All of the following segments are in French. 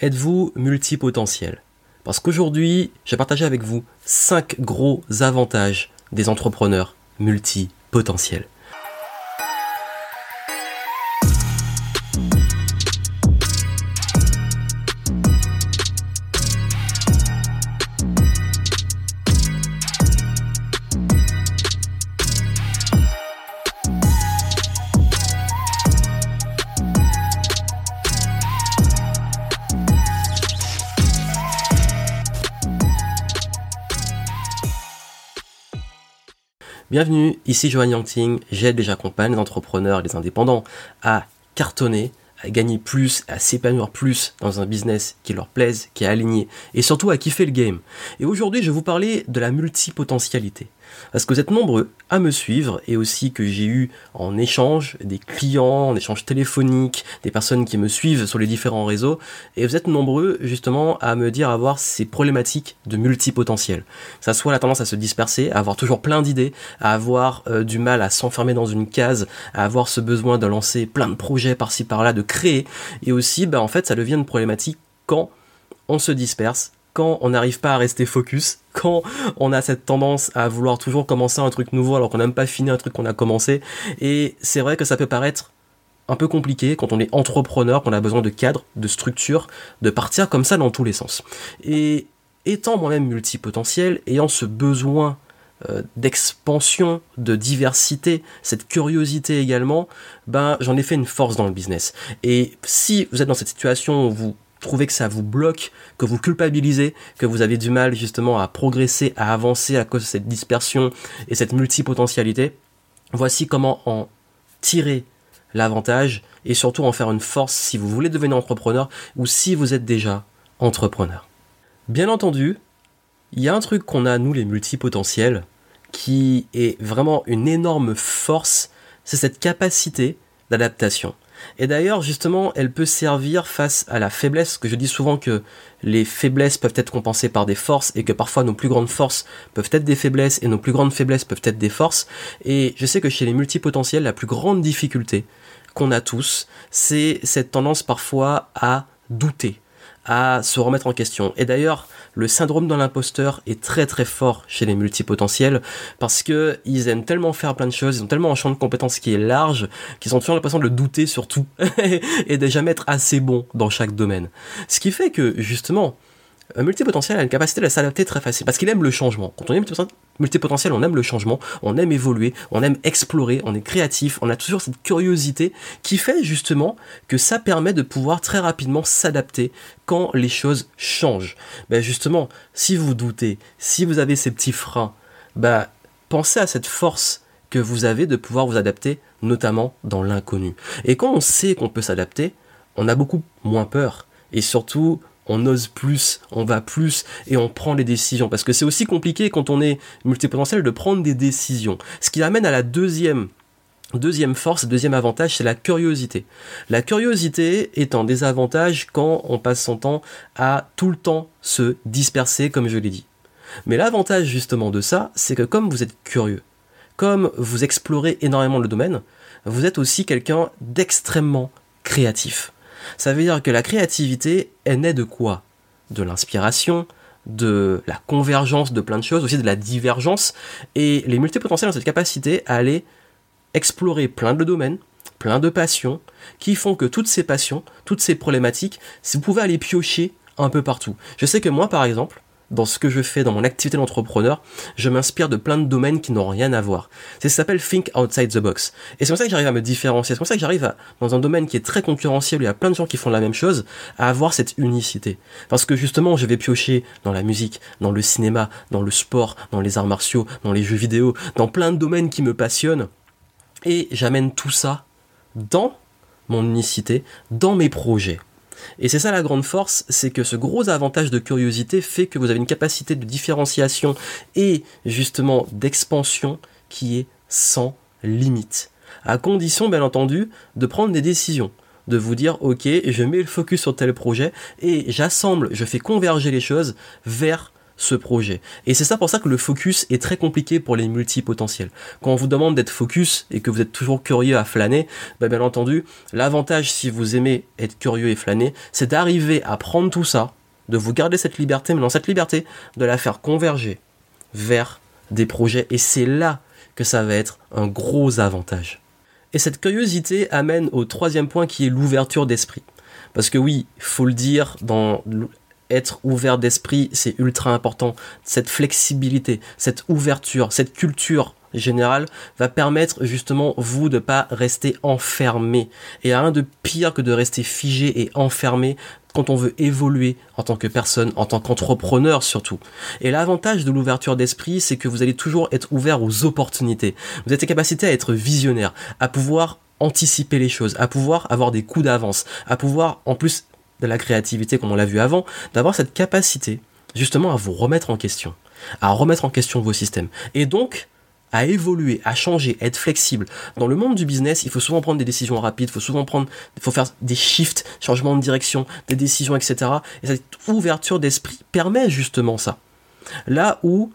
Êtes-vous multipotentiel? Parce qu'aujourd'hui, j'ai partagé avec vous 5 gros avantages des entrepreneurs multipotentiels. Bienvenue, ici Johan Yangting, j'aide et j'accompagne les entrepreneurs et les indépendants à cartonner, à gagner plus, à s'épanouir plus dans un business qui leur plaise, qui est aligné, et surtout à kiffer le game. Et aujourd'hui, je vais vous parler de la multipotentialité. Parce que vous êtes nombreux à me suivre et aussi que j'ai eu en échange des clients, en échange téléphonique, des personnes qui me suivent sur les différents réseaux. Et vous êtes nombreux justement à me dire avoir ces problématiques de multipotentiel. Ça soit la tendance à se disperser, à avoir toujours plein d'idées, à avoir euh, du mal à s'enfermer dans une case, à avoir ce besoin de lancer plein de projets par-ci par-là, de créer. Et aussi, bah, en fait, ça devient une problématique quand on se disperse, quand on n'arrive pas à rester focus, quand on a cette tendance à vouloir toujours commencer un truc nouveau alors qu'on n'a pas fini un truc qu'on a commencé. Et c'est vrai que ça peut paraître un peu compliqué quand on est entrepreneur, qu'on a besoin de cadre, de structure, de partir comme ça dans tous les sens. Et étant moi-même multipotentiel, ayant ce besoin euh, d'expansion, de diversité, cette curiosité également, ben j'en ai fait une force dans le business. Et si vous êtes dans cette situation où vous trouvez que ça vous bloque, que vous culpabilisez, que vous avez du mal justement à progresser, à avancer à cause de cette dispersion et cette multipotentialité, voici comment en tirer l'avantage et surtout en faire une force si vous voulez devenir entrepreneur ou si vous êtes déjà entrepreneur. Bien entendu, il y a un truc qu'on a nous les multipotentiels qui est vraiment une énorme force, c'est cette capacité d'adaptation. Et d'ailleurs, justement, elle peut servir face à la faiblesse, que je dis souvent que les faiblesses peuvent être compensées par des forces et que parfois nos plus grandes forces peuvent être des faiblesses et nos plus grandes faiblesses peuvent être des forces. Et je sais que chez les multipotentiels, la plus grande difficulté qu'on a tous, c'est cette tendance parfois à douter, à se remettre en question. Et d'ailleurs, le syndrome de l'imposteur est très très fort chez les multipotentiels parce que ils aiment tellement faire plein de choses, ils ont tellement un champ de compétences qui est large qu'ils ont toujours l'impression de le douter sur tout et de jamais être assez bon dans chaque domaine. Ce qui fait que justement, un multipotentiel a une capacité de s'adapter très facile parce qu'il aime le changement. Quand on est multipotentiel, on aime le changement, on aime évoluer, on aime explorer, on est créatif, on a toujours cette curiosité qui fait justement que ça permet de pouvoir très rapidement s'adapter quand les choses changent. Ben justement, si vous doutez, si vous avez ces petits freins, ben pensez à cette force que vous avez de pouvoir vous adapter, notamment dans l'inconnu. Et quand on sait qu'on peut s'adapter, on a beaucoup moins peur. Et surtout, on ose plus, on va plus et on prend les décisions. Parce que c'est aussi compliqué quand on est multipotentiel de prendre des décisions. Ce qui amène à la deuxième Deuxième force, deuxième avantage, c'est la curiosité. La curiosité est un désavantage quand on passe son temps à tout le temps se disperser, comme je l'ai dit. Mais l'avantage justement de ça, c'est que comme vous êtes curieux, comme vous explorez énormément le domaine, vous êtes aussi quelqu'un d'extrêmement créatif. Ça veut dire que la créativité, elle naît de quoi? De l'inspiration, de la convergence de plein de choses, aussi de la divergence. Et les multipotentiels ont cette capacité à aller explorer plein de domaines, plein de passions, qui font que toutes ces passions, toutes ces problématiques, vous pouvez aller piocher un peu partout. Je sais que moi, par exemple, dans ce que je fais, dans mon activité d'entrepreneur, je m'inspire de plein de domaines qui n'ont rien à voir. C'est ça s'appelle Think Outside the Box. Et c'est comme ça que j'arrive à me différencier. C'est comme ça que j'arrive dans un domaine qui est très concurrentiel, où il y a plein de gens qui font la même chose, à avoir cette unicité. Parce que justement, je vais piocher dans la musique, dans le cinéma, dans le sport, dans les arts martiaux, dans les jeux vidéo, dans plein de domaines qui me passionnent. Et j'amène tout ça dans mon unicité, dans mes projets. Et c'est ça la grande force, c'est que ce gros avantage de curiosité fait que vous avez une capacité de différenciation et justement d'expansion qui est sans limite. À condition, bien entendu, de prendre des décisions de vous dire ok je mets le focus sur tel projet et j'assemble, je fais converger les choses vers ce projet. Et c'est ça pour ça que le focus est très compliqué pour les multipotentiels. Quand on vous demande d'être focus et que vous êtes toujours curieux à flâner, bah, bien entendu, l'avantage si vous aimez être curieux et flâner, c'est d'arriver à prendre tout ça, de vous garder cette liberté, mais dans cette liberté, de la faire converger vers des projets. Et c'est là que ça va être un gros avantage. Et cette curiosité amène au troisième point qui est l'ouverture d'esprit. Parce que oui, faut le dire, dans être ouvert d'esprit, c'est ultra important. Cette flexibilité, cette ouverture, cette culture générale va permettre justement vous de pas rester enfermé. Et rien de pire que de rester figé et enfermé quand on veut évoluer en tant que personne, en tant qu'entrepreneur surtout. Et l'avantage de l'ouverture d'esprit, c'est que vous allez toujours être ouvert aux opportunités. Vous êtes capacité à être visionnaire, à pouvoir anticiper les choses, à pouvoir avoir des coups d'avance, à pouvoir, en plus de la créativité comme on l'a vu avant, d'avoir cette capacité justement à vous remettre en question, à remettre en question vos systèmes. Et donc, à évoluer, à changer, à être flexible. Dans le monde du business, il faut souvent prendre des décisions rapides, il faut souvent prendre, il faut faire des shifts, changements de direction, des décisions, etc. Et cette ouverture d'esprit permet justement ça. Là où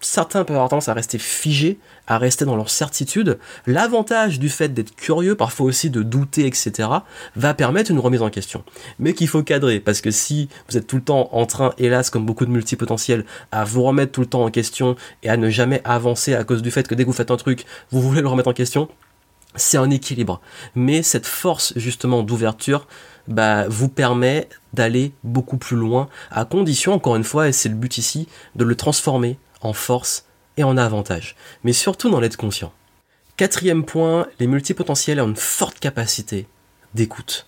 certains peuvent avoir tendance à rester figés, à rester dans leur certitude. L'avantage du fait d'être curieux, parfois aussi de douter, etc., va permettre une remise en question. Mais qu'il faut cadrer, parce que si vous êtes tout le temps en train, hélas, comme beaucoup de multipotentiels, à vous remettre tout le temps en question et à ne jamais avancer à cause du fait que dès que vous faites un truc, vous voulez le remettre en question, c'est un équilibre. Mais cette force justement d'ouverture bah, vous permet d'aller beaucoup plus loin, à condition, encore une fois, et c'est le but ici, de le transformer en force et en avantage, mais surtout dans l'être conscient. Quatrième point, les multipotentiels ont une forte capacité d'écoute.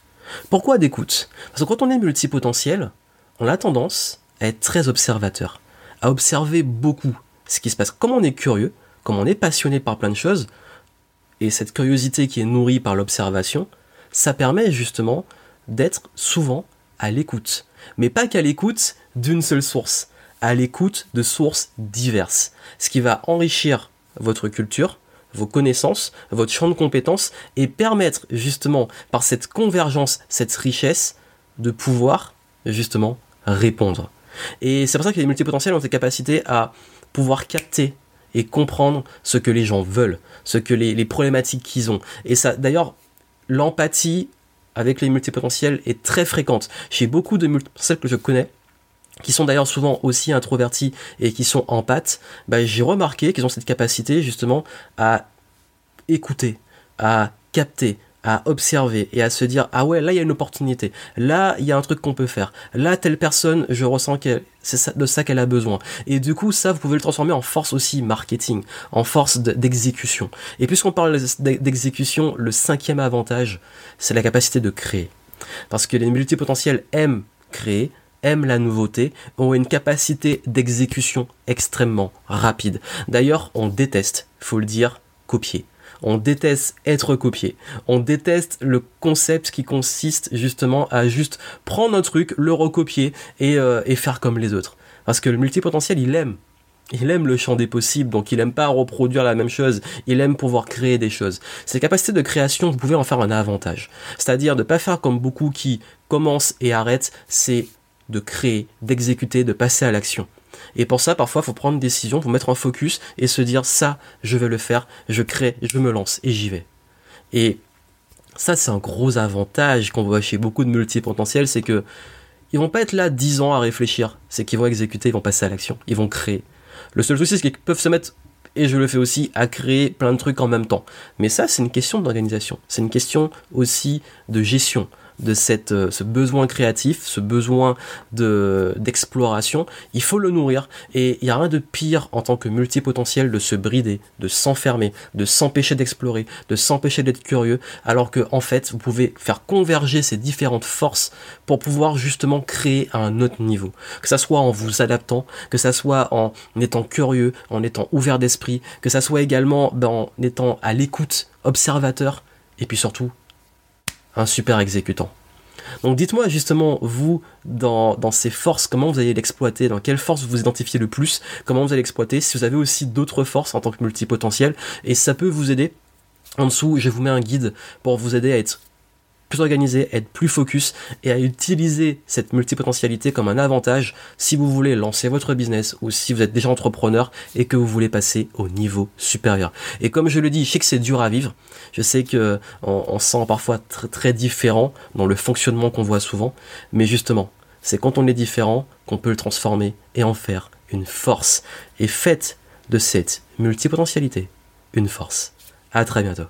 Pourquoi d'écoute? Parce que quand on est multipotentiel, on a tendance à être très observateur, à observer beaucoup ce qui se passe. Comme on est curieux, comme on est passionné par plein de choses, et cette curiosité qui est nourrie par l'observation, ça permet justement d'être souvent à l'écoute. Mais pas qu'à l'écoute d'une seule source à l'écoute de sources diverses, ce qui va enrichir votre culture, vos connaissances, votre champ de compétences et permettre justement par cette convergence, cette richesse, de pouvoir justement répondre. Et c'est pour ça que les multipotentiels ont cette capacité à pouvoir capter et comprendre ce que les gens veulent, ce que les, problématiques qu'ils ont. Et ça, d'ailleurs, l'empathie avec les multipotentiels est très fréquente. Chez beaucoup de multipotentiels que je connais, qui sont d'ailleurs souvent aussi introvertis et qui sont en pâte, bah, j'ai remarqué qu'ils ont cette capacité justement à écouter, à capter, à observer et à se dire ah ouais là il y a une opportunité. Là il y a un truc qu'on peut faire. Là telle personne je ressens que c'est de ça qu'elle a besoin. Et du coup ça vous pouvez le transformer en force aussi marketing en force d'exécution. Et puisqu'on parle d'exécution le cinquième avantage c'est la capacité de créer. Parce que les multipotentiels aiment créer aiment la nouveauté, ont une capacité d'exécution extrêmement rapide. D'ailleurs, on déteste, faut le dire, copier. On déteste être copié. On déteste le concept qui consiste justement à juste prendre un truc, le recopier et, euh, faire comme les autres. Parce que le multipotentiel, il aime il aime le champ des possibles, donc il aime pas reproduire la même chose, il aime pouvoir créer des choses. Ces capacités de création, vous pouvez en faire un avantage. C'est-à-dire de pas faire comme beaucoup qui commencent et arrêtent, c'est de créer, d'exécuter, de passer à l'action. Et pour ça, parfois, il faut prendre une décision, faut mettre un focus et se dire ça, je vais le faire, je crée, je me lance et j'y vais. Et ça, c'est un gros avantage qu'on voit chez beaucoup de multipotentiels, c'est que ils vont pas être là dix ans à réfléchir, c'est qu'ils vont exécuter, ils vont passer à l'action, ils vont créer. Le seul souci, c'est qu'ils peuvent se mettre et je le fais aussi à créer plein de trucs en même temps. Mais ça, c'est une question d'organisation. C'est une question aussi de gestion de cette, euh, ce besoin créatif, ce besoin de, d'exploration, il faut le nourrir. Et il n'y a rien de pire en tant que multipotentiel de se brider, de s'enfermer, de s'empêcher d'explorer, de s'empêcher d'être curieux, alors que en fait, vous pouvez faire converger ces différentes forces pour pouvoir justement créer à un autre niveau. Que ça soit en vous adaptant, que ça soit en étant curieux, en étant ouvert d'esprit, que ça soit également ben, en étant à l'écoute, observateur, et puis surtout un super exécutant. Donc dites-moi justement, vous, dans, ces forces, comment vous allez l'exploiter, dans quelle force vous vous identifiez le plus, comment vous allez l'exploiter, si vous avez aussi d'autres forces en tant que multipotentiel, et ça peut vous aider. En dessous, je vous mets un guide pour vous aider à être plus organisé, être plus focus et à utiliser cette multipotentialité comme un avantage si vous voulez lancer votre business ou si vous êtes déjà entrepreneur et que vous voulez passer au niveau supérieur. Et comme je le dis, je sais que c'est dur à vivre. Je sais que on, sent parfois très, très différent dans le fonctionnement qu'on voit souvent, mais justement, c'est quand on est différent qu'on peut le transformer et en faire une force. Et faites de cette multipotentialité une force. À très bientôt.